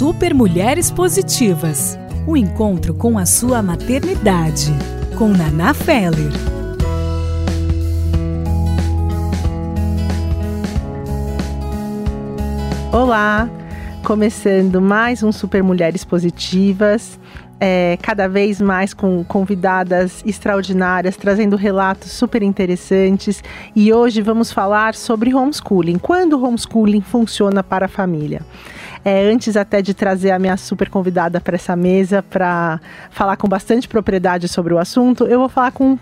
Super Mulheres Positivas. O encontro com a sua maternidade. Com Naná Feller. Olá, começando mais um Super Mulheres Positivas é, cada vez mais com convidadas extraordinárias, trazendo relatos super interessantes. E hoje vamos falar sobre homeschooling. Quando o homeschooling funciona para a família? É, antes até de trazer a minha super convidada para essa mesa para falar com bastante propriedade sobre o assunto, eu vou falar com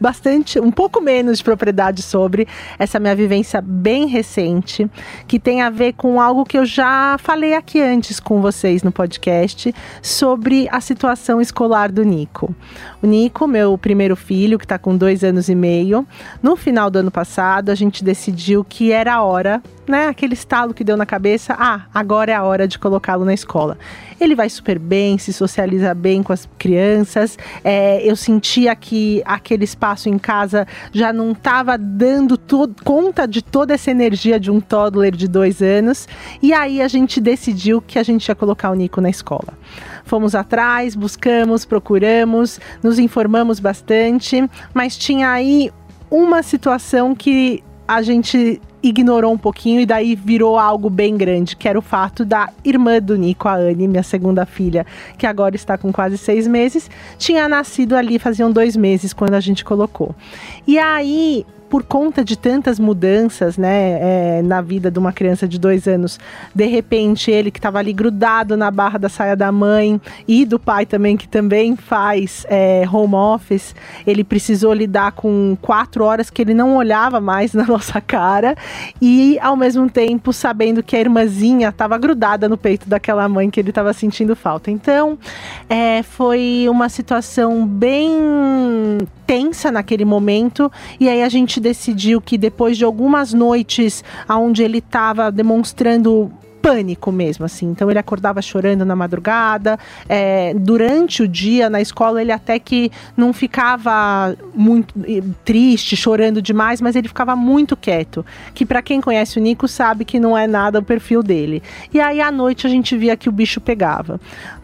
bastante, um pouco menos de propriedade sobre essa minha vivência bem recente, que tem a ver com algo que eu já falei aqui antes com vocês no podcast, sobre a situação escolar do Nico. O Nico, meu primeiro filho, que está com dois anos e meio, no final do ano passado, a gente decidiu que era a hora né, aquele estalo que deu na cabeça, ah, agora é a hora de colocá-lo na escola. Ele vai super bem, se socializa bem com as crianças. É, eu sentia que aquele espaço em casa já não estava dando conta de toda essa energia de um toddler de dois anos. E aí a gente decidiu que a gente ia colocar o Nico na escola. Fomos atrás, buscamos, procuramos, nos informamos bastante, mas tinha aí uma situação que a gente ignorou um pouquinho e daí virou algo bem grande, que era o fato da irmã do Nico, a Anne, minha segunda filha, que agora está com quase seis meses, tinha nascido ali faziam dois meses quando a gente colocou. E aí por conta de tantas mudanças, né, é, na vida de uma criança de dois anos, de repente ele que estava ali grudado na barra da saia da mãe e do pai também, que também faz é, home office, ele precisou lidar com quatro horas que ele não olhava mais na nossa cara e ao mesmo tempo sabendo que a irmãzinha estava grudada no peito daquela mãe que ele estava sentindo falta. Então, é, foi uma situação bem tensa naquele momento e aí a gente decidiu que depois de algumas noites onde ele estava demonstrando pânico mesmo, assim. Então ele acordava chorando na madrugada. É, durante o dia na escola ele até que não ficava muito triste, chorando demais, mas ele ficava muito quieto. Que para quem conhece o Nico sabe que não é nada o perfil dele. E aí à noite a gente via que o bicho pegava.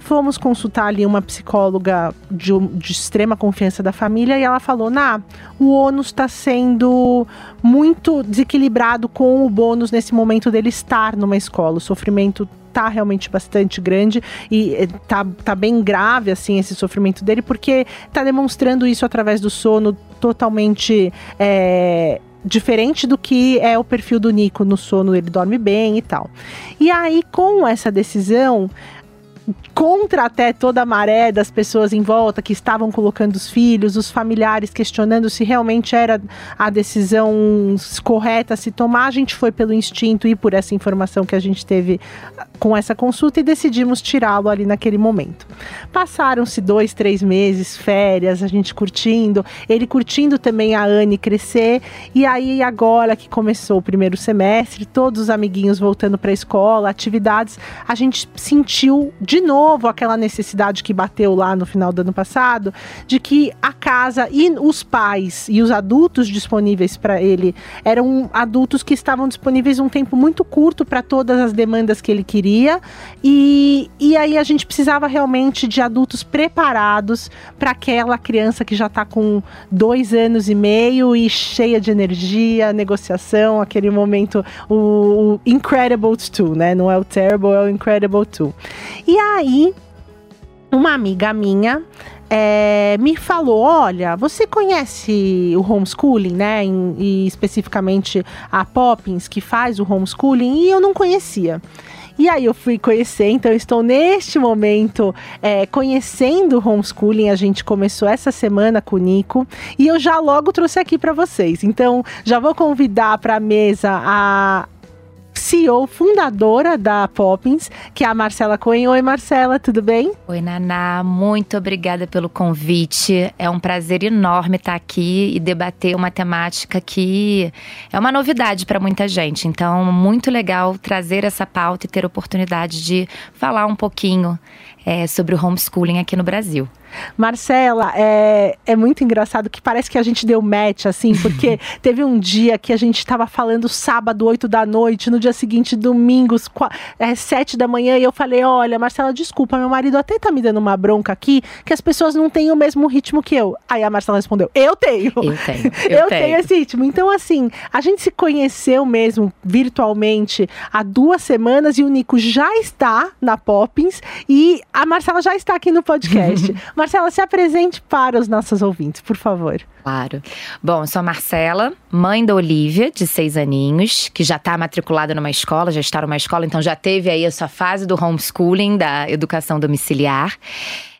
Fomos consultar ali uma psicóloga de, de extrema confiança da família e ela falou: "Na, o ônus está sendo muito desequilibrado com o bônus nesse momento dele estar numa escola sofrimento tá realmente bastante grande e eh, tá, tá bem grave assim esse sofrimento dele porque tá demonstrando isso através do sono totalmente é, diferente do que é o perfil do Nico no sono, ele dorme bem e tal. E aí com essa decisão contra até toda a maré das pessoas em volta que estavam colocando os filhos, os familiares questionando se realmente era a decisão correta a se tomar, a gente foi pelo instinto e por essa informação que a gente teve com essa consulta e decidimos tirá-lo ali naquele momento. Passaram-se dois, três meses, férias, a gente curtindo, ele curtindo também a Anne crescer, e aí agora que começou o primeiro semestre, todos os amiguinhos voltando para a escola, atividades, a gente sentiu de de novo aquela necessidade que bateu lá no final do ano passado, de que a casa e os pais e os adultos disponíveis para ele eram adultos que estavam disponíveis um tempo muito curto para todas as demandas que ele queria, e, e aí a gente precisava realmente de adultos preparados para aquela criança que já está com dois anos e meio e cheia de energia, negociação, aquele momento, o, o Incredible 2, né? Não é o Terrible, é o Incredible 2. E aí, uma amiga minha é, me falou: olha, você conhece o homeschooling, né? Em, e especificamente a Poppins, que faz o homeschooling, e eu não conhecia. E aí eu fui conhecer, então estou neste momento é, conhecendo o homeschooling. A gente começou essa semana com o Nico e eu já logo trouxe aqui para vocês. Então já vou convidar para a mesa a CEO, fundadora da Poppins, que é a Marcela Cohen. Oi, Marcela, tudo bem? Oi, Naná, muito obrigada pelo convite. É um prazer enorme estar aqui e debater uma temática que é uma novidade para muita gente. Então, muito legal trazer essa pauta e ter a oportunidade de falar um pouquinho é, sobre o homeschooling aqui no Brasil. Marcela, é, é muito engraçado que parece que a gente deu match, assim, porque teve um dia que a gente estava falando sábado, 8 da noite, no dia seguinte, domingo, é, 7 da manhã, e eu falei: Olha, Marcela, desculpa, meu marido até tá me dando uma bronca aqui, que as pessoas não têm o mesmo ritmo que eu. Aí a Marcela respondeu: Eu tenho. Eu tenho. Eu, eu tenho. tenho esse ritmo. Então, assim, a gente se conheceu mesmo virtualmente há duas semanas e o Nico já está na Poppins e a Marcela já está aqui no podcast. Marcela, se apresente para os nossos ouvintes, por favor. Claro. Bom, eu sou a Marcela, mãe da Olivia, de seis aninhos, que já está matriculada numa escola, já está numa escola, então já teve aí a sua fase do homeschooling, da educação domiciliar.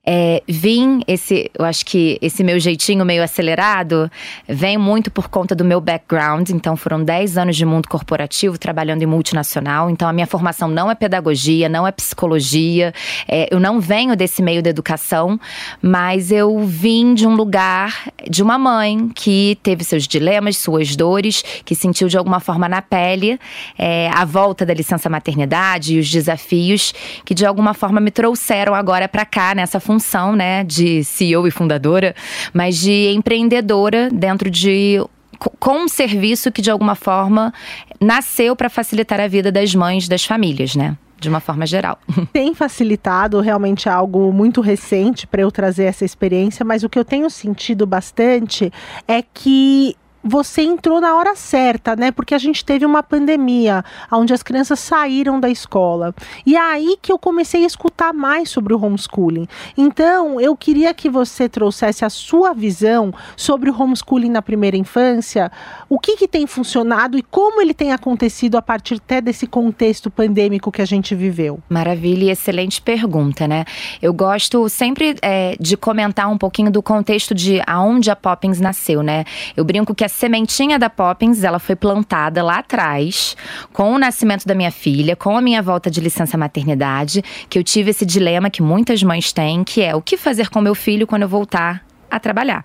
É, vim esse, eu acho que esse meu jeitinho meio acelerado vem muito por conta do meu background. Então, foram 10 anos de mundo corporativo trabalhando em multinacional. Então, a minha formação não é pedagogia, não é psicologia. É, eu não venho desse meio da educação, mas eu vim de um lugar de uma mãe que teve seus dilemas, suas dores, que sentiu de alguma forma na pele é, a volta da licença maternidade e os desafios que de alguma forma me trouxeram agora para cá nessa função função, né, de CEO e fundadora, mas de empreendedora dentro de com um serviço que de alguma forma nasceu para facilitar a vida das mães das famílias, né? de uma forma geral. Tem facilitado, realmente algo muito recente para eu trazer essa experiência, mas o que eu tenho sentido bastante é que você entrou na hora certa, né? Porque a gente teve uma pandemia onde as crianças saíram da escola. E é aí que eu comecei a escutar mais sobre o homeschooling. Então, eu queria que você trouxesse a sua visão sobre o homeschooling na primeira infância, o que, que tem funcionado e como ele tem acontecido a partir até desse contexto pandêmico que a gente viveu. Maravilha e excelente pergunta, né? Eu gosto sempre é, de comentar um pouquinho do contexto de aonde a Poppins nasceu, né? Eu brinco que a sementinha da Poppins, ela foi plantada lá atrás, com o nascimento da minha filha, com a minha volta de licença maternidade, que eu tive esse dilema que muitas mães têm, que é o que fazer com meu filho quando eu voltar a trabalhar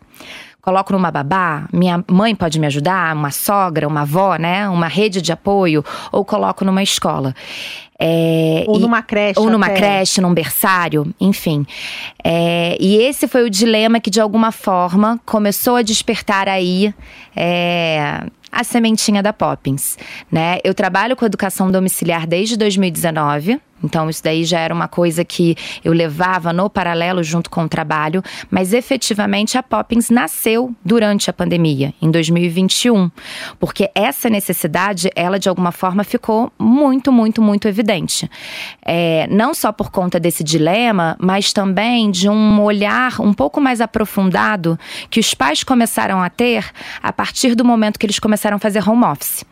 coloco numa babá, minha mãe pode me ajudar, uma sogra, uma avó, né? Uma rede de apoio, ou coloco numa escola. É, ou e, numa creche. Ou numa até. creche, num berçário, enfim. É, e esse foi o dilema que, de alguma forma, começou a despertar aí. É, a sementinha da Poppins, né? Eu trabalho com educação domiciliar desde 2019, então, isso daí já era uma coisa que eu levava no paralelo junto com o trabalho, mas efetivamente a Poppins nasceu durante a pandemia, em 2021, porque essa necessidade, ela de alguma forma ficou muito, muito, muito evidente. É, não só por conta desse dilema, mas também de um olhar um pouco mais aprofundado que os pais começaram a ter a partir do momento que eles começaram a fazer home office.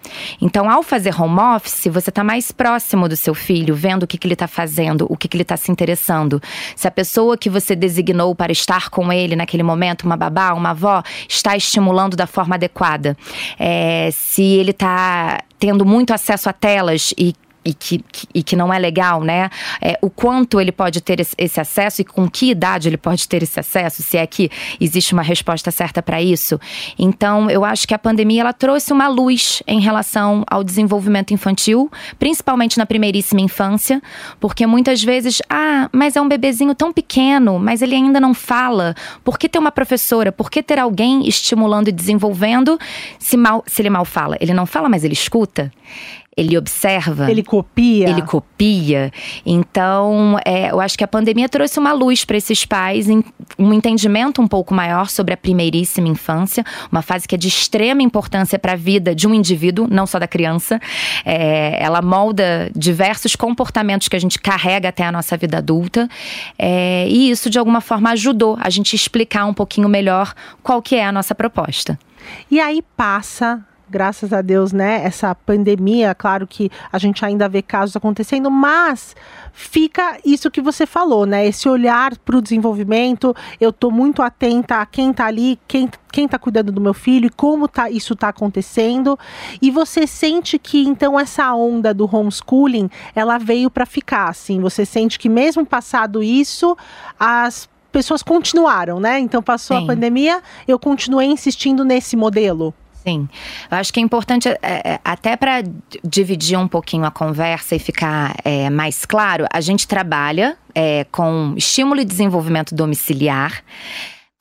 Então, ao fazer home office, você está mais próximo do seu filho, vendo o que que ele está fazendo, o que, que ele está se interessando. Se a pessoa que você designou para estar com ele naquele momento, uma babá, uma avó, está estimulando da forma adequada. É, se ele está tendo muito acesso a telas e e que, que, e que não é legal, né? É, o quanto ele pode ter esse, acesso e com que idade ele pode ter esse acesso, se é que existe uma resposta certa para isso. Então, eu acho que a pandemia ela trouxe uma luz em relação ao desenvolvimento infantil, principalmente na primeiríssima infância, porque muitas vezes, ah, mas é um bebezinho tão pequeno, mas ele ainda não fala. Por que ter uma professora? Por que ter alguém estimulando e desenvolvendo se, mal, se ele mal fala? Ele não fala, mas ele escuta ele observa. Ele copia. Ele copia. Então, é, eu acho que a pandemia trouxe uma luz para esses pais, um entendimento um pouco maior sobre a primeiríssima infância, uma fase que é de extrema importância para a vida de um indivíduo, não só da criança. É, ela molda diversos comportamentos que a gente carrega até a nossa vida adulta. É, e isso, de alguma forma, ajudou a gente explicar um pouquinho melhor qual que é a nossa proposta. E aí passa graças a Deus, né, essa pandemia, claro que a gente ainda vê casos acontecendo, mas fica isso que você falou, né, esse olhar para o desenvolvimento, eu estou muito atenta a quem está ali, quem quem está cuidando do meu filho e como tá, isso está acontecendo. E você sente que então essa onda do homeschooling ela veio para ficar, assim. Você sente que mesmo passado isso, as pessoas continuaram, né? Então passou Sim. a pandemia, eu continuei insistindo nesse modelo. Sim, eu acho que é importante é, até para dividir um pouquinho a conversa e ficar é, mais claro. A gente trabalha é, com estímulo e desenvolvimento domiciliar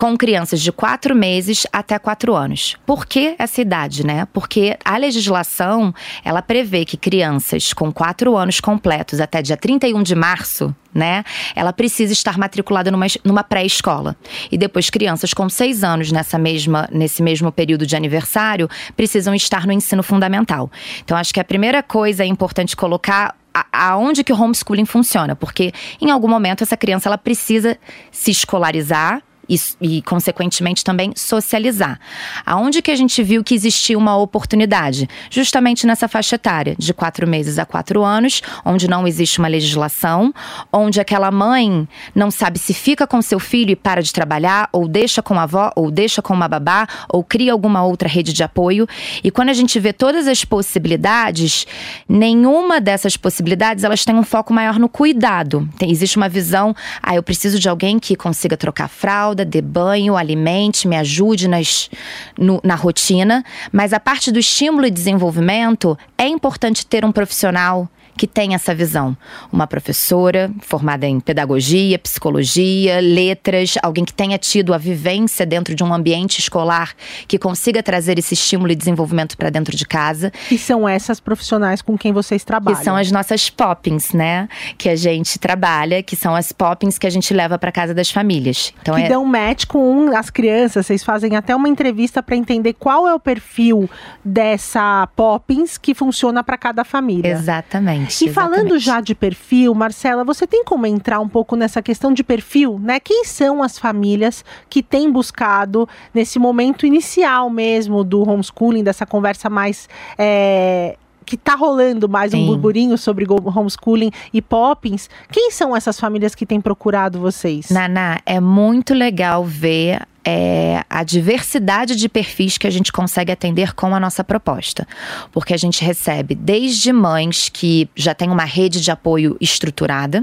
com crianças de 4 meses até 4 anos. Por que essa idade, né? Porque a legislação, ela prevê que crianças com 4 anos completos até dia 31 de março, né? Ela precisa estar matriculada numa, numa pré-escola. E depois crianças com 6 anos nessa mesma, nesse mesmo período de aniversário precisam estar no ensino fundamental. Então acho que a primeira coisa é importante colocar aonde que o homeschooling funciona, porque em algum momento essa criança ela precisa se escolarizar e, e, consequentemente, também socializar. Aonde que a gente viu que existia uma oportunidade? Justamente nessa faixa etária, de quatro meses a quatro anos, onde não existe uma legislação, onde aquela mãe não sabe se fica com seu filho e para de trabalhar, ou deixa com a avó, ou deixa com uma babá, ou cria alguma outra rede de apoio. E quando a gente vê todas as possibilidades, nenhuma dessas possibilidades elas têm um foco maior no cuidado. Tem, existe uma visão, ah, eu preciso de alguém que consiga trocar fralda fralda, dê banho, alimente, me ajude nas, no, na rotina. Mas a parte do estímulo e desenvolvimento, é importante ter um profissional que tem essa visão. Uma professora formada em pedagogia, psicologia, letras, alguém que tenha tido a vivência dentro de um ambiente escolar que consiga trazer esse estímulo e desenvolvimento para dentro de casa. E são essas profissionais com quem vocês trabalham? Que são as nossas poppings, né? Que a gente trabalha, que são as poppings que a gente leva para casa das famílias. Então que é... dão match com as crianças, vocês fazem até uma entrevista para entender qual é o perfil dessa poppings que funciona para cada família. Exatamente. E falando já de perfil, Marcela, você tem como entrar um pouco nessa questão de perfil, né? Quem são as famílias que têm buscado nesse momento inicial mesmo do homeschooling, dessa conversa mais é, que está rolando mais Sim. um burburinho sobre homeschooling e poppins. Quem são essas famílias que têm procurado vocês? Naná, é muito legal ver é, a diversidade de perfis que a gente consegue atender com a nossa proposta. Porque a gente recebe desde mães que já têm uma rede de apoio estruturada,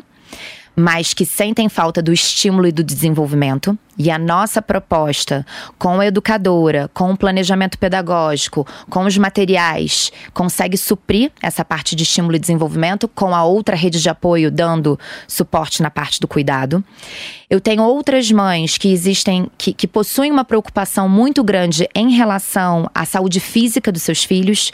mas que sentem falta do estímulo e do desenvolvimento. E a nossa proposta, com a educadora, com o planejamento pedagógico, com os materiais, consegue suprir essa parte de estímulo e desenvolvimento, com a outra rede de apoio dando suporte na parte do cuidado. Eu tenho outras mães que existem, que, que possuem uma preocupação muito grande em relação à saúde física dos seus filhos.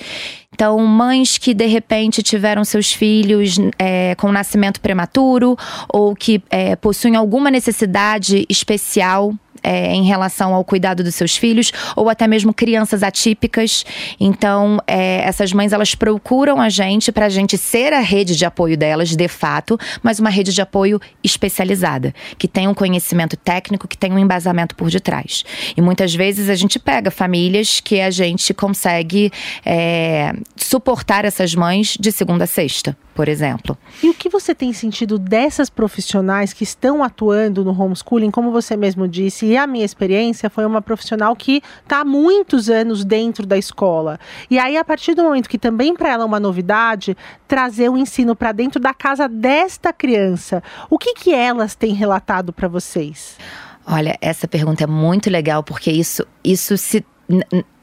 Então, mães que de repente tiveram seus filhos é, com nascimento prematuro ou que é, possuem alguma necessidade especial é, em relação ao cuidado dos seus filhos ou até mesmo crianças atípicas. Então, é, essas mães elas procuram a gente para a gente ser a rede de apoio delas, de fato, mas uma rede de apoio especializada, que tem um conhecimento técnico, que tem um embasamento por detrás. E muitas vezes a gente pega famílias que a gente consegue é, suportar essas mães de segunda a sexta por exemplo. E o que você tem sentido dessas profissionais que estão atuando no homeschooling? Como você mesmo disse, e a minha experiência foi uma profissional que está há muitos anos dentro da escola. E aí, a partir do momento que também para ela é uma novidade, trazer o ensino para dentro da casa desta criança, o que, que elas têm relatado para vocês? Olha, essa pergunta é muito legal porque isso, isso se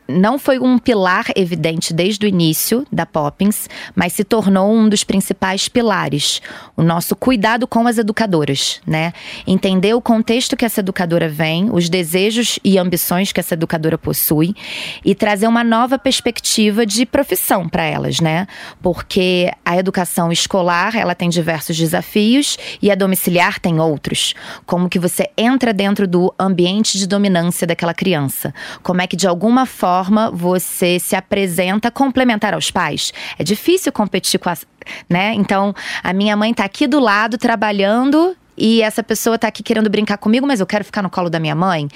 não foi um pilar evidente desde o início da Poppins, mas se tornou um dos principais pilares. O nosso cuidado com as educadoras, né? Entender o contexto que essa educadora vem, os desejos e ambições que essa educadora possui e trazer uma nova perspectiva de profissão para elas, né? Porque a educação escolar, ela tem diversos desafios e a domiciliar tem outros. Como que você entra dentro do ambiente de dominância daquela criança? Como é que de alguma forma forma você se apresenta complementar aos pais. É difícil competir com a. Né? Então, a minha mãe está aqui do lado trabalhando e essa pessoa está aqui querendo brincar comigo, mas eu quero ficar no colo da minha mãe.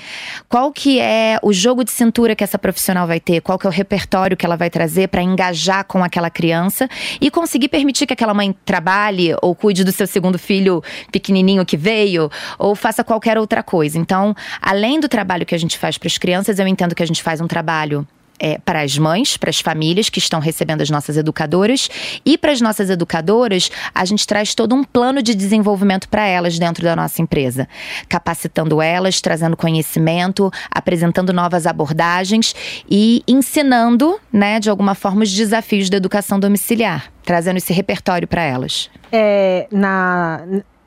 Qual que é o jogo de cintura que essa profissional vai ter? Qual que é o repertório que ela vai trazer para engajar com aquela criança e conseguir permitir que aquela mãe trabalhe ou cuide do seu segundo filho pequenininho que veio ou faça qualquer outra coisa. Então, além do trabalho que a gente faz para as crianças, eu entendo que a gente faz um trabalho é, para as mães, para as famílias que estão recebendo as nossas educadoras e para as nossas educadoras, a gente traz todo um plano de desenvolvimento para elas dentro da nossa empresa, capacitando elas, trazendo conhecimento, apresentando novas abordagens e ensinando, né, de alguma forma, os desafios da educação domiciliar, trazendo esse repertório para elas. É, na,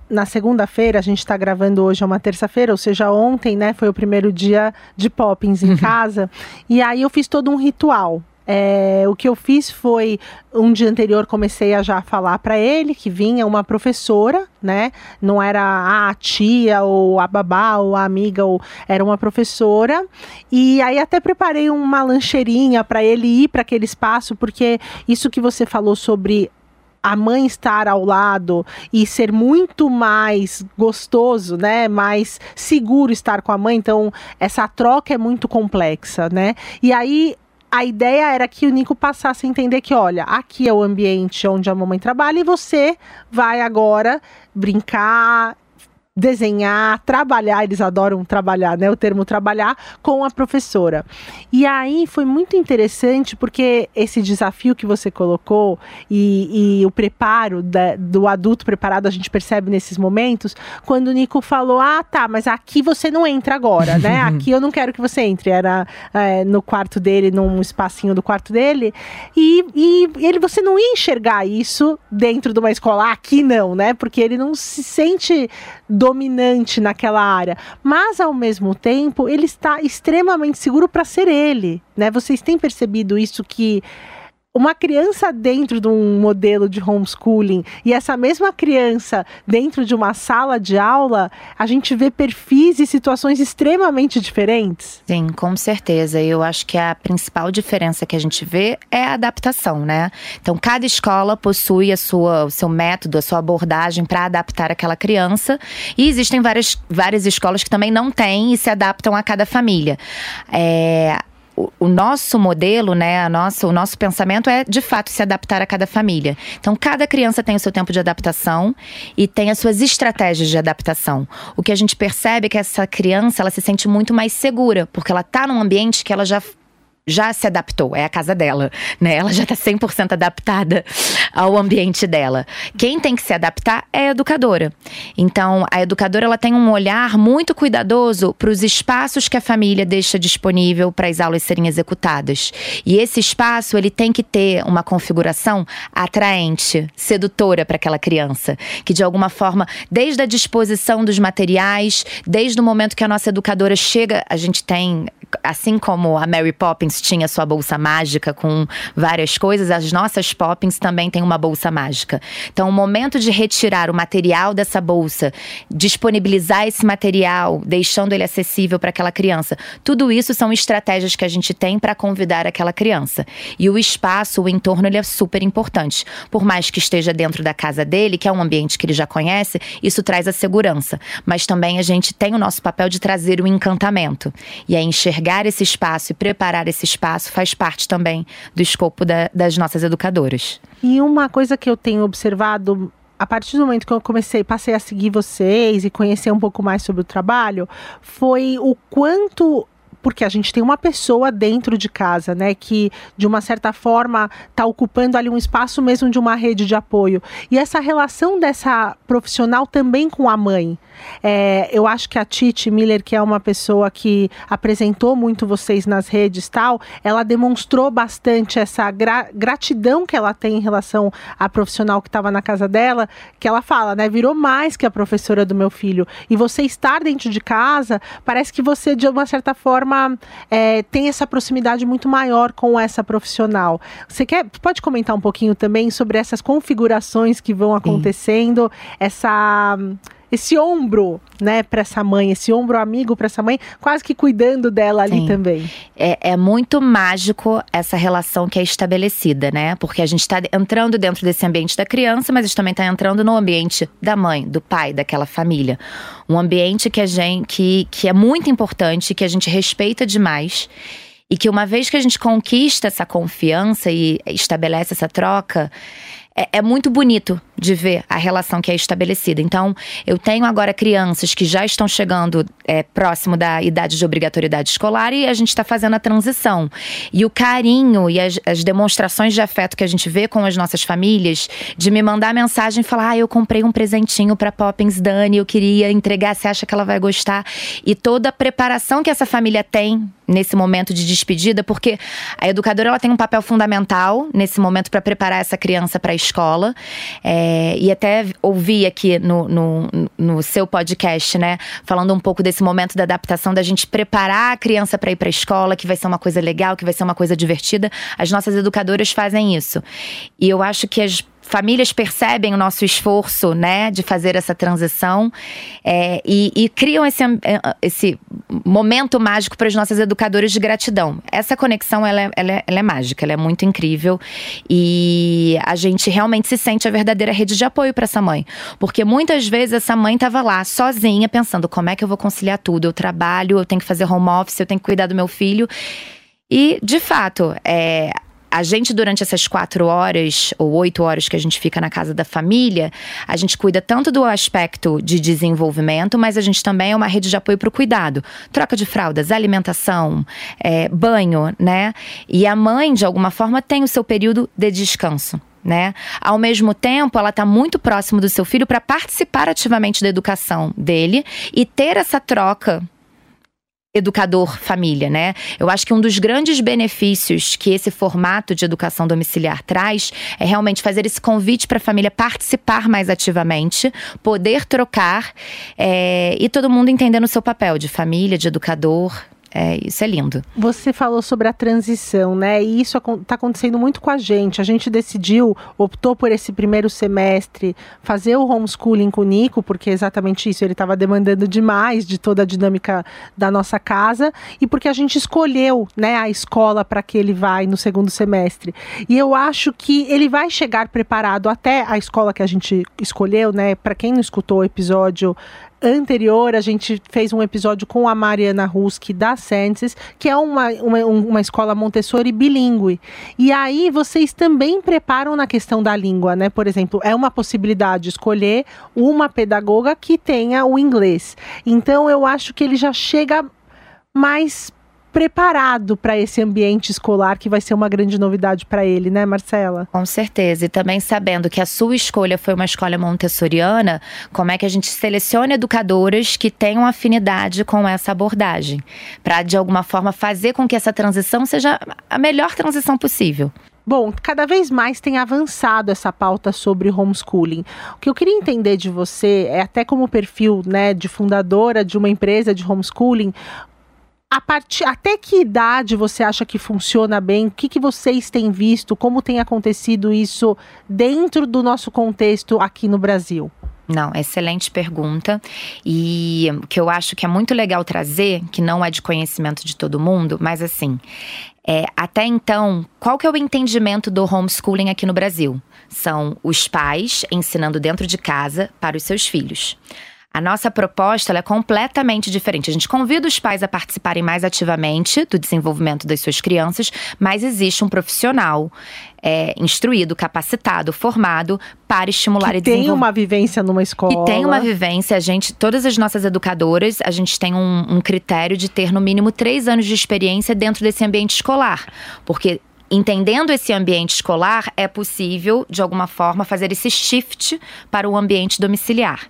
na segunda-feira, a gente está gravando hoje, é uma terça-feira, ou seja, ontem, né, foi o primeiro dia de Poppins em casa. e aí eu fiz todo um ritual. É, o que eu fiz foi um dia anterior comecei a já falar para ele que vinha uma professora, né? Não era a tia ou a babá ou a amiga, ou era uma professora. E aí até preparei uma lancheirinha para ele ir para aquele espaço, porque isso que você falou sobre a mãe estar ao lado e ser muito mais gostoso, né? Mais seguro estar com a mãe. Então, essa troca é muito complexa, né? E aí a ideia era que o Nico passasse a entender que, olha, aqui é o ambiente onde a mamãe trabalha e você vai agora brincar, desenhar, trabalhar, eles adoram trabalhar, né? O termo trabalhar com a professora. E aí foi muito interessante porque esse desafio que você colocou e, e o preparo da, do adulto preparado a gente percebe nesses momentos, quando o Nico falou: Ah, tá, mas aqui você não entra agora, né? Aqui eu não quero que você entre. Era é, no quarto dele, num espacinho do quarto dele. E, e ele, você não ia enxergar isso dentro de uma escola. Aqui não, né? Porque ele não se sente dominante naquela área, mas ao mesmo tempo ele está extremamente seguro para ser ele, né? Vocês têm percebido isso que uma criança dentro de um modelo de homeschooling e essa mesma criança dentro de uma sala de aula, a gente vê perfis e situações extremamente diferentes? Sim, com certeza. Eu acho que a principal diferença que a gente vê é a adaptação, né? Então, cada escola possui a sua, o seu método, a sua abordagem para adaptar aquela criança. E existem várias, várias escolas que também não têm e se adaptam a cada família. É, o, nosso modelo, né, a nossa, o nosso pensamento é de fato se adaptar a cada família. Então, cada criança tem o seu tempo de adaptação e tem as suas estratégias de adaptação. O que a gente percebe é que essa criança ela se sente muito mais segura, porque ela está num ambiente que ela já já se adaptou, é a casa dela, né? Ela já está 100% adaptada ao ambiente dela. Quem tem que se adaptar é a educadora. Então, a educadora ela tem um olhar muito cuidadoso para os espaços que a família deixa disponível para as aulas serem executadas. E esse espaço, ele tem que ter uma configuração atraente, sedutora para aquela criança, que de alguma forma, desde a disposição dos materiais, desde o momento que a nossa educadora chega, a gente tem assim como a Mary Poppins tinha sua bolsa mágica com várias coisas, as nossas Poppins também têm uma bolsa mágica. Então, o momento de retirar o material dessa bolsa, disponibilizar esse material, deixando ele acessível para aquela criança, tudo isso são estratégias que a gente tem para convidar aquela criança. E o espaço, o entorno, ele é super importante. Por mais que esteja dentro da casa dele, que é um ambiente que ele já conhece, isso traz a segurança. Mas também a gente tem o nosso papel de trazer o encantamento. E é enxergar enxergar esse espaço e preparar esse espaço faz parte também do escopo da, das nossas educadoras. E uma coisa que eu tenho observado a partir do momento que eu comecei, passei a seguir vocês e conhecer um pouco mais sobre o trabalho, foi o quanto porque a gente tem uma pessoa dentro de casa, né, que de uma certa forma está ocupando ali um espaço mesmo de uma rede de apoio. E essa relação dessa profissional também com a mãe. É, eu acho que a Titi Miller, que é uma pessoa que apresentou muito vocês nas redes tal, ela demonstrou bastante essa gra gratidão que ela tem em relação à profissional que estava na casa dela, que ela fala, né? Virou mais que a professora do meu filho. E você estar dentro de casa, parece que você, de uma certa forma, é, tem essa proximidade muito maior com essa profissional. Você quer, pode comentar um pouquinho também sobre essas configurações que vão acontecendo, Sim. essa esse ombro, né, para essa mãe, esse ombro amigo para essa mãe, quase que cuidando dela ali Sim. também. É, é, muito mágico essa relação que é estabelecida, né? Porque a gente está entrando dentro desse ambiente da criança, mas a gente também está entrando no ambiente da mãe, do pai, daquela família. Um ambiente que a gente que, que é muito importante, que a gente respeita demais. E que uma vez que a gente conquista essa confiança e estabelece essa troca, é, é, muito bonito de ver a relação que é estabelecida. Então, eu tenho agora crianças que já estão chegando é, próximo da idade de obrigatoriedade escolar e a gente está fazendo a transição. E o carinho e as, as, demonstrações de afeto que a gente vê com as nossas famílias, de me mandar mensagem e falar: ah, eu comprei um presentinho para Poppins Dani, eu queria entregar, você acha que ela vai gostar? E toda a preparação que essa família tem nesse momento de despedida, porque a educadora ela tem um papel fundamental nesse momento para preparar essa criança para a escola. É, e até ouvi aqui no, no, no, seu podcast, né, falando um pouco desse momento da adaptação, da gente preparar a criança para ir para a escola, que vai ser uma coisa legal, que vai ser uma coisa divertida. As nossas educadoras fazem isso. E eu acho que as famílias percebem o nosso esforço, né, de fazer essa transição é, e, e, criam esse, é, esse momento mágico para os nossos educadores de gratidão. Essa conexão, ela é, ela, é, ela é mágica, ela é muito incrível e a gente realmente se sente a verdadeira rede de apoio para essa mãe. Porque muitas vezes essa mãe estava lá sozinha pensando como é que eu vou conciliar tudo, eu trabalho, eu tenho que fazer home office, eu tenho que cuidar do meu filho. E, de fato, é, a gente, durante essas quatro horas ou oito horas que a gente fica na casa da família, a gente cuida tanto do aspecto de desenvolvimento, mas a gente também é uma rede de apoio para o cuidado. Troca de fraldas, alimentação, é, banho, né? E a mãe, de alguma forma, tem o seu período de descanso. Né? Ao mesmo tempo, ela está muito próximo do seu filho para participar ativamente da educação dele e ter essa troca educador família, né? Eu acho que um dos grandes benefícios que esse formato de educação domiciliar traz é realmente fazer esse convite para a família participar mais ativamente, poder trocar é, e todo mundo entendendo o seu papel de família, de educador, é, isso é lindo. Você falou sobre a transição, né? E isso está acontecendo muito com a gente. A gente decidiu, optou por esse primeiro semestre fazer o homeschooling com o Nico, porque é exatamente isso, ele estava demandando demais de toda a dinâmica da nossa casa, e porque a gente escolheu né, a escola para que ele vai no segundo semestre. E eu acho que ele vai chegar preparado até a escola que a gente escolheu, né? Para quem não escutou o episódio anterior, a gente fez um episódio com a Mariana Ruski da Senses, que é uma, uma, uma escola Montessori bilíngue. E aí vocês também preparam na questão da língua, né? Por exemplo, é uma possibilidade escolher uma pedagoga que tenha o inglês. Então eu acho que ele já chega mais preparado para esse ambiente escolar que vai ser uma grande novidade para ele, né, Marcela? Com certeza. E também sabendo que a sua escolha foi uma escola montessoriana, como é que a gente seleciona educadoras que tenham afinidade com essa abordagem, para de alguma forma fazer com que essa transição seja a melhor transição possível. Bom, cada vez mais tem avançado essa pauta sobre homeschooling. O que eu queria entender de você é até como perfil, né, de fundadora de uma empresa de homeschooling, a partir, até que idade você acha que funciona bem? O que, que vocês têm visto? Como tem acontecido isso dentro do nosso contexto aqui no Brasil? Não, excelente pergunta. E o que eu acho que é muito legal trazer, que não é de conhecimento de todo mundo, mas assim, é, até então, qual que é o entendimento do homeschooling aqui no Brasil? São os pais ensinando dentro de casa para os seus filhos. A nossa proposta é completamente diferente. A gente convida os pais a participarem mais ativamente do desenvolvimento das suas crianças, mas existe um profissional é, instruído, capacitado, formado para estimular que e desenvolver. Tem uma vivência numa escola. Que tem uma vivência. A gente, todas as nossas educadoras, a gente tem um, um critério de ter no mínimo três anos de experiência dentro desse ambiente escolar, porque entendendo esse ambiente escolar, é possível, de alguma forma, fazer esse shift para o ambiente domiciliar.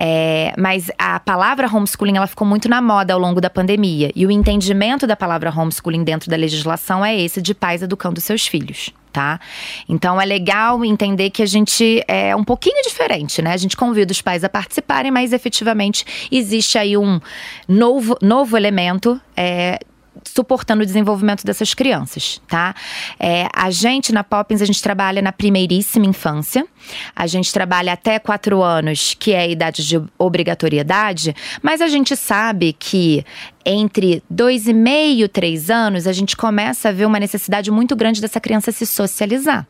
É, mas a palavra homeschooling ela ficou muito na moda ao longo da pandemia. E o entendimento da palavra homeschooling dentro da legislação é esse de pais educando seus filhos. Tá? Então é legal entender que a gente é um pouquinho diferente, né? A gente convida os pais a participarem, mas efetivamente existe aí um novo, novo elemento é, suportando o desenvolvimento dessas crianças, tá? É, a gente na Poppins a gente trabalha na primeiríssima infância, a gente trabalha até quatro anos, que é a idade de obrigatoriedade, mas a gente sabe que entre dois e meio, três anos, a gente começa a ver uma necessidade muito grande dessa criança se socializar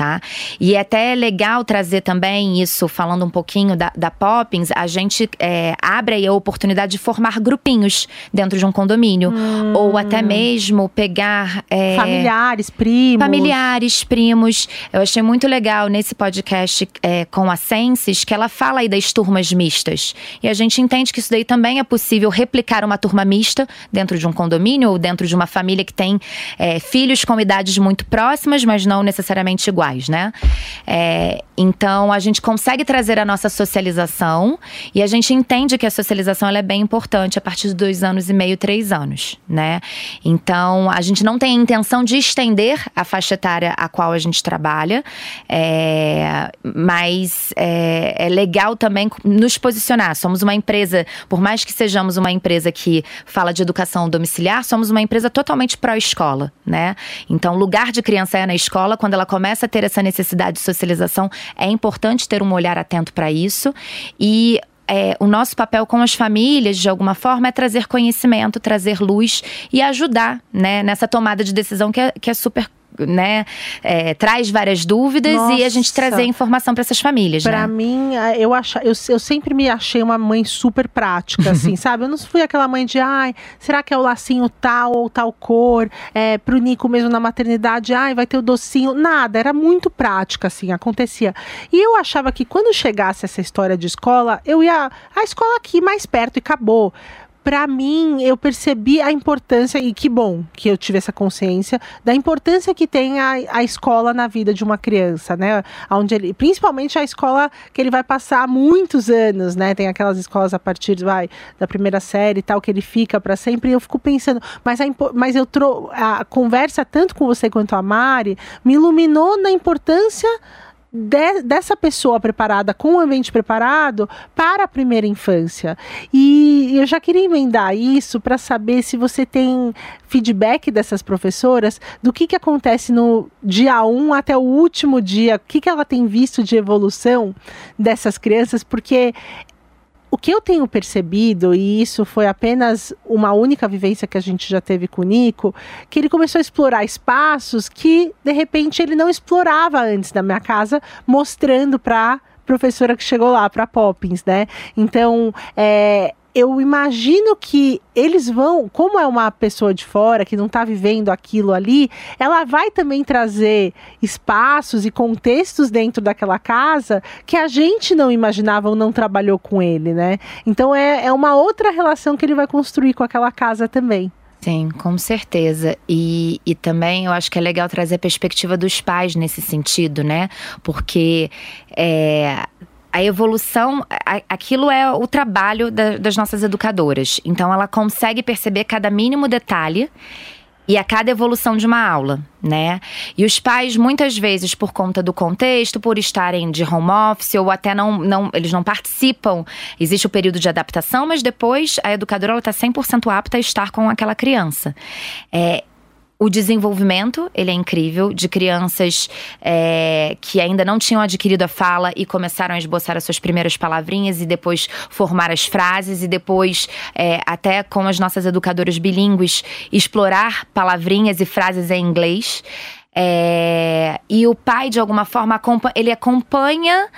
tá? E é até legal trazer também isso, falando um pouquinho da, da Poppins, a gente é, abre aí a oportunidade de formar grupinhos dentro de um condomínio. Hum. Ou até mesmo pegar. É, familiares, primos. Familiares, primos. Eu achei muito legal nesse podcast é, com a Senses que ela fala aí das turmas mistas. E a gente entende que isso daí também é possível replicar uma turma mista dentro de um condomínio ou dentro de uma família que tem é, filhos com idades muito próximas, mas não necessariamente iguais iguais, né? É, então a gente consegue trazer a nossa socialização e a gente entende que a socialização é bem importante a partir de dois anos e meio, três anos, né? Então a gente não tem a intenção de estender a faixa etária a qual a gente trabalha, é, mas é, é legal também nos posicionar. Somos uma empresa, por mais que sejamos uma empresa que fala de educação domiciliar, somos uma empresa totalmente pró-escola, né? Então, lugar de criança é na escola, quando ela começa ter essa necessidade de socialização, é importante ter um olhar atento para isso. E é, o nosso papel com as famílias, de alguma forma, é trazer conhecimento, trazer luz e ajudar né, nessa tomada de decisão que é, que é super né, é, traz várias dúvidas Nossa. e a gente trazer informação para essas famílias. Para né? mim, eu, acho, eu, eu sempre me achei uma mãe super prática, assim, sabe? Eu não fui aquela mãe de, ai, será que é o lacinho tal ou tal cor? É, pro Nico mesmo na maternidade, ai, vai ter o docinho. Nada, era muito prática, assim, acontecia. E eu achava que quando chegasse essa história de escola, eu ia. A escola aqui mais perto e acabou para mim, eu percebi a importância, e que bom que eu tive essa consciência, da importância que tem a, a escola na vida de uma criança, né? Onde ele, principalmente a escola que ele vai passar muitos anos, né? Tem aquelas escolas a partir vai, da primeira série e tal, que ele fica para sempre. E eu fico pensando, mas, a, mas eu trou a conversa, tanto com você quanto a Mari, me iluminou na importância de, dessa pessoa preparada, com o ambiente preparado para a primeira infância. E eu já queria emendar isso para saber se você tem feedback dessas professoras do que, que acontece no dia 1 até o último dia, o que, que ela tem visto de evolução dessas crianças, porque o que eu tenho percebido, e isso foi apenas uma única vivência que a gente já teve com o Nico, que ele começou a explorar espaços que, de repente, ele não explorava antes da minha casa, mostrando para professora que chegou lá, para Poppins, né? Então, é, eu imagino que eles vão, como é uma pessoa de fora que não está vivendo aquilo ali, ela vai também trazer espaços e contextos dentro daquela casa que a gente não imaginava ou não trabalhou com ele, né? Então é, é uma outra relação que ele vai construir com aquela casa também. Sim, com certeza. E, e também eu acho que é legal trazer a perspectiva dos pais nesse sentido, né? Porque é, a evolução, aquilo é o trabalho da, das nossas educadoras. Então, ela consegue perceber cada mínimo detalhe e a cada evolução de uma aula, né? E os pais, muitas vezes, por conta do contexto, por estarem de home office ou até não, não eles não participam, existe o período de adaptação, mas depois a educadora está 100% apta a estar com aquela criança. É, o desenvolvimento, ele é incrível, de crianças é, que ainda não tinham adquirido a fala e começaram a esboçar as suas primeiras palavrinhas e depois formar as frases e depois, é, até com as nossas educadoras bilíngues, explorar palavrinhas e frases em inglês. É, e o pai, de alguma forma, ele acompanha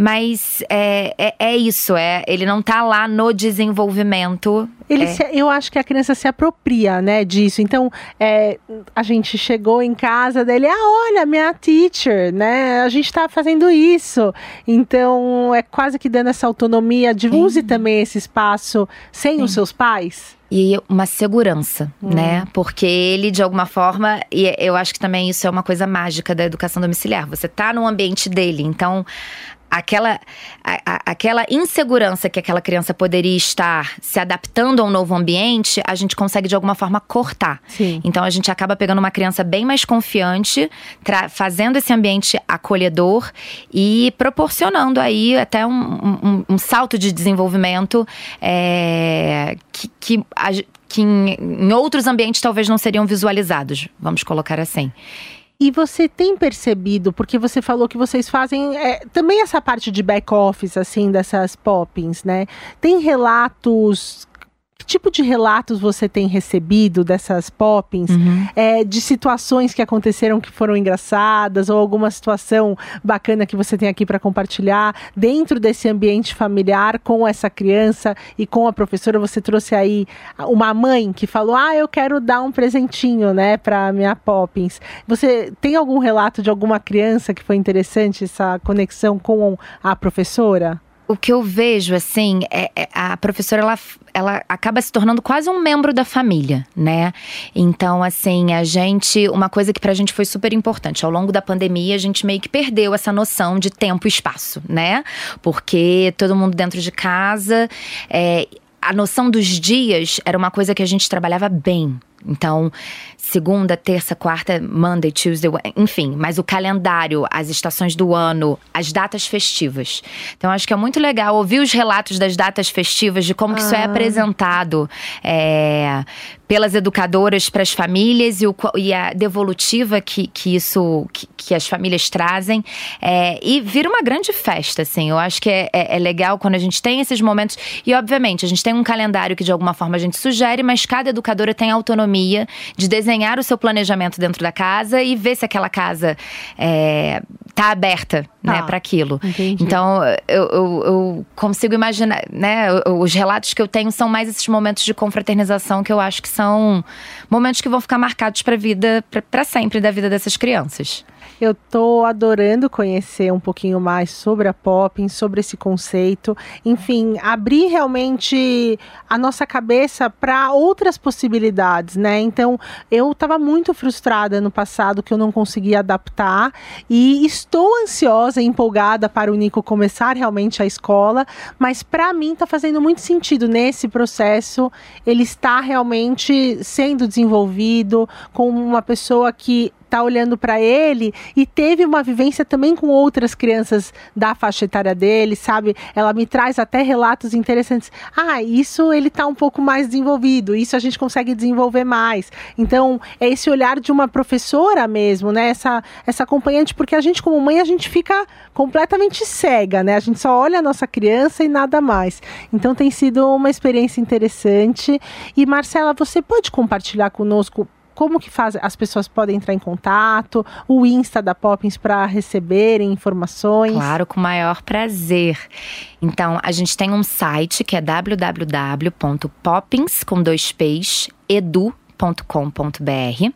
mas é, é, é, isso, é, ele não tá lá no desenvolvimento. Ele é. se, eu acho que a criança se apropria, né, disso. Então, é, a gente chegou em casa dele, ah, olha, minha teacher, né? A gente tá fazendo isso. Então, é quase que dando essa autonomia de use também esse espaço sem Sim. os seus pais e uma segurança, hum. né? Porque ele, de alguma forma, e eu acho que também isso é uma coisa mágica da educação domiciliar. Você tá no ambiente dele, então aquela, a, a, aquela insegurança que aquela criança poderia estar se adaptando a um novo ambiente, a gente consegue de alguma forma cortar. Sim. Então a gente acaba pegando uma criança bem mais confiante, fazendo esse ambiente acolhedor e proporcionando aí até um, um, um salto de desenvolvimento é, que, que, a, que em, em outros ambientes talvez não seriam visualizados, vamos colocar assim. E você tem percebido, porque você falou que vocês fazem é, também essa parte de back office, assim, dessas poppings, né? Tem relatos que tipo de relatos você tem recebido dessas poppins, uhum. é, de situações que aconteceram que foram engraçadas ou alguma situação bacana que você tem aqui para compartilhar dentro desse ambiente familiar com essa criança e com a professora? Você trouxe aí uma mãe que falou: "Ah, eu quero dar um presentinho, né, para minha poppins". Você tem algum relato de alguma criança que foi interessante essa conexão com a professora? O que eu vejo, assim, é, é, a professora, ela, ela acaba se tornando quase um membro da família, né? Então, assim, a gente. Uma coisa que pra gente foi super importante. Ao longo da pandemia, a gente meio que perdeu essa noção de tempo e espaço, né? Porque todo mundo dentro de casa. É, a noção dos dias era uma coisa que a gente trabalhava bem, então, segunda, terça, quarta, Monday, Tuesday, enfim, mas o calendário, as estações do ano, as datas festivas. Então, acho que é muito legal ouvir os relatos das datas festivas, de como ah. que isso é ah. apresentado é, pelas educadoras para as famílias e, o, e, a devolutiva que, que isso que, que as famílias trazem é, e vira uma grande festa assim eu acho que é, é, é, legal quando a gente tem esses momentos e obviamente a gente tem um calendário que de alguma forma a gente sugere mas cada educadora tem autonomia de desenhar o seu planejamento dentro da casa e ver se aquela casa é, tá aberta né, ah, para aquilo. Entendi. Então, eu, eu, eu, consigo imaginar, né? Os relatos que eu tenho são mais esses momentos de confraternização que eu acho que são momentos que vão ficar marcados para a vida, para sempre da vida dessas crianças. Eu tô adorando conhecer um pouquinho mais sobre a Poppin, sobre esse conceito. Enfim, abrir realmente a nossa cabeça para outras possibilidades, né? Então, eu estava muito frustrada no passado que eu não conseguia adaptar e estou ansiosa e empolgada para o Nico começar realmente a escola, mas para mim está fazendo muito sentido nesse processo ele está realmente sendo desenvolvido com uma pessoa que está olhando para ele e teve uma vivência também com outras crianças da faixa etária dele, sabe? Ela me traz até relatos interessantes. Ah, isso ele está um pouco mais desenvolvido, isso a gente consegue desenvolver mais. Então, é esse olhar de uma professora mesmo, né? Essa, essa acompanhante, porque a gente, como mãe, a gente fica completamente cega, né? A gente só olha a nossa criança e nada mais. Então, tem sido uma experiência interessante. E, Marcela, você pode compartilhar conosco como que faz, as pessoas podem entrar em contato, o Insta da Poppins para receberem informações? Claro, com o maior prazer. Então, a gente tem um site que é www.poppins com dois p's edu com.br.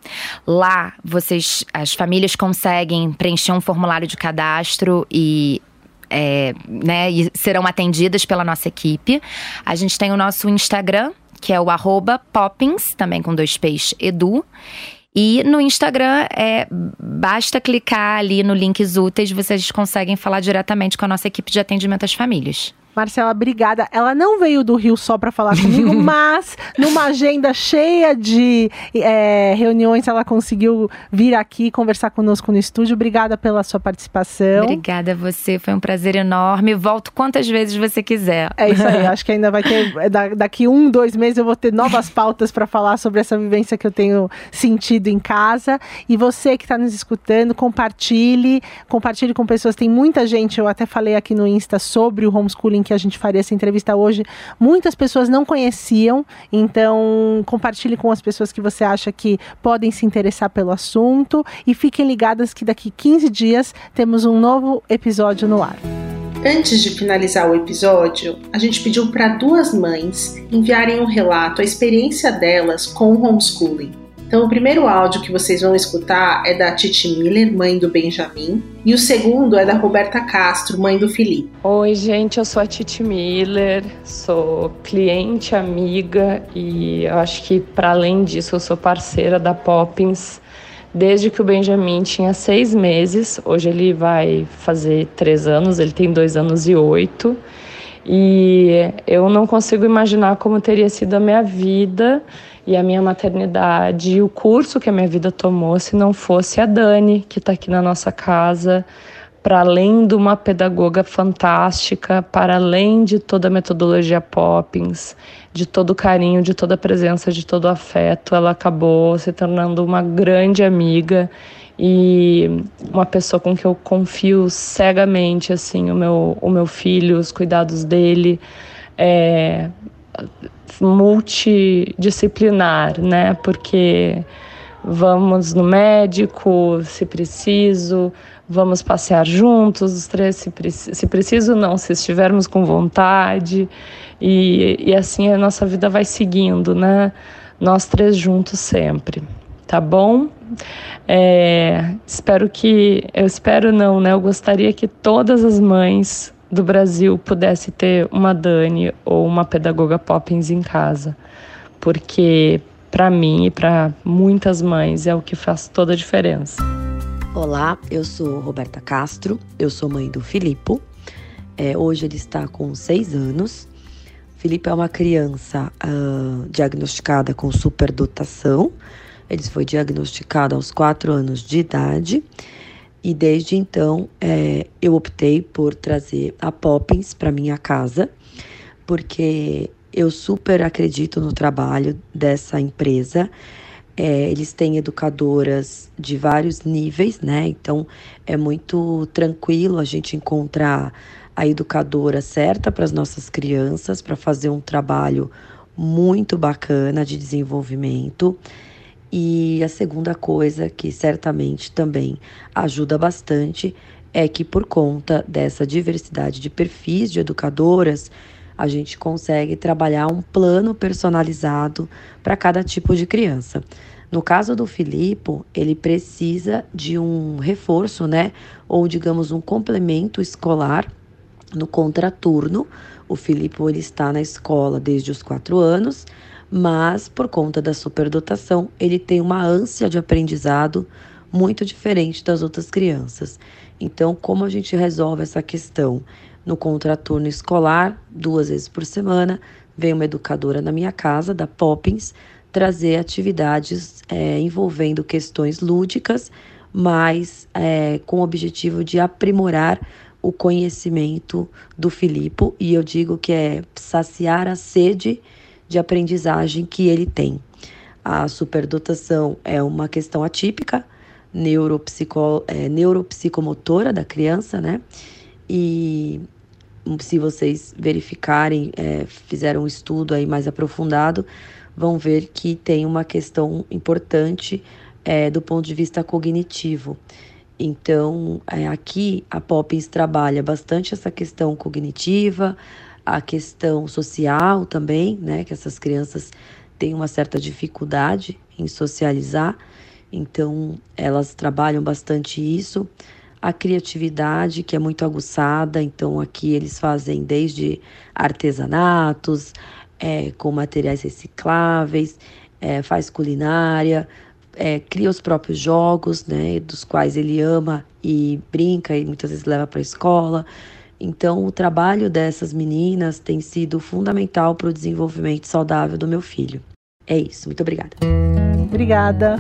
Lá vocês, as famílias conseguem preencher um formulário de cadastro e é, né, e serão atendidas pela nossa equipe. A gente tem o nosso Instagram, que é o arroba Poppins, também com dois peixes, edu. E no Instagram, é, basta clicar ali no links úteis, vocês conseguem falar diretamente com a nossa equipe de atendimento às famílias. Marcela, obrigada. Ela não veio do Rio só para falar comigo, mas numa agenda cheia de é, reuniões, ela conseguiu vir aqui conversar conosco no estúdio. Obrigada pela sua participação. Obrigada a você, foi um prazer enorme. Volto quantas vezes você quiser. É isso aí, acho que ainda vai ter. Daqui um, dois meses eu vou ter novas pautas para falar sobre essa vivência que eu tenho sentido em casa. E você que está nos escutando, compartilhe, compartilhe com pessoas. Tem muita gente, eu até falei aqui no Insta sobre o homeschooling que a gente faria essa entrevista hoje, muitas pessoas não conheciam. Então, compartilhe com as pessoas que você acha que podem se interessar pelo assunto e fiquem ligadas que daqui 15 dias temos um novo episódio no ar. Antes de finalizar o episódio, a gente pediu para duas mães enviarem um relato, a experiência delas com o homeschooling. Então, o primeiro áudio que vocês vão escutar é da Titi Miller, mãe do Benjamin, e o segundo é da Roberta Castro, mãe do Felipe. Oi, gente, eu sou a Titi Miller, sou cliente, amiga e eu acho que, para além disso, eu sou parceira da Poppins desde que o Benjamin tinha seis meses. Hoje ele vai fazer três anos, ele tem dois anos e oito. E eu não consigo imaginar como teria sido a minha vida e a minha maternidade e o curso que a minha vida tomou se não fosse a Dani, que está aqui na nossa casa, para além de uma pedagoga fantástica, para além de toda a metodologia Poppins, de todo o carinho, de toda a presença, de todo o afeto, ela acabou se tornando uma grande amiga e uma pessoa com que eu confio cegamente assim o meu o meu filho os cuidados dele. É, multidisciplinar, né? Porque vamos no médico se preciso, vamos passear juntos, os três, se, se preciso não, se estivermos com vontade. E, e assim a nossa vida vai seguindo, né? Nós três juntos sempre, tá bom? É, espero que, eu espero não, né? Eu gostaria que todas as mães do Brasil pudessem ter uma Dani ou uma pedagoga Poppins em casa, porque para mim e para muitas mães é o que faz toda a diferença. Olá, eu sou Roberta Castro, eu sou mãe do Filipe. É, hoje ele está com seis anos. Filipe é uma criança uh, diagnosticada com superdotação. Ele foi diagnosticado aos quatro anos de idade. E desde então é, eu optei por trazer a Poppins para minha casa, porque eu super acredito no trabalho dessa empresa. É, eles têm educadoras de vários níveis, né? Então é muito tranquilo a gente encontrar a educadora certa para as nossas crianças, para fazer um trabalho muito bacana de desenvolvimento. E a segunda coisa que certamente também ajuda bastante é que, por conta dessa diversidade de perfis de educadoras, a gente consegue trabalhar um plano personalizado para cada tipo de criança. No caso do Filipe, ele precisa de um reforço, né? Ou digamos um complemento escolar no contraturno. O Filipe ele está na escola desde os quatro anos, mas por conta da superdotação, ele tem uma ânsia de aprendizado muito diferente das outras crianças. Então, como a gente resolve essa questão? No contraturno escolar, duas vezes por semana, vem uma educadora na minha casa, da Poppins, trazer atividades é, envolvendo questões lúdicas, mas é, com o objetivo de aprimorar o conhecimento do Filipe, e eu digo que é saciar a sede de aprendizagem que ele tem. A superdotação é uma questão atípica, neuropsico, é, neuropsicomotora da criança, né? E se vocês verificarem, é, fizeram um estudo aí mais aprofundado, vão ver que tem uma questão importante é, do ponto de vista cognitivo. Então, é, aqui a Poppins trabalha bastante essa questão cognitiva, a questão social também, né? Que essas crianças têm uma certa dificuldade em socializar, então elas trabalham bastante isso a criatividade, que é muito aguçada. Então, aqui eles fazem desde artesanatos, é, com materiais recicláveis, é, faz culinária, é, cria os próprios jogos, né, dos quais ele ama e brinca e muitas vezes leva para a escola. Então, o trabalho dessas meninas tem sido fundamental para o desenvolvimento saudável do meu filho. É isso, muito obrigada. Obrigada.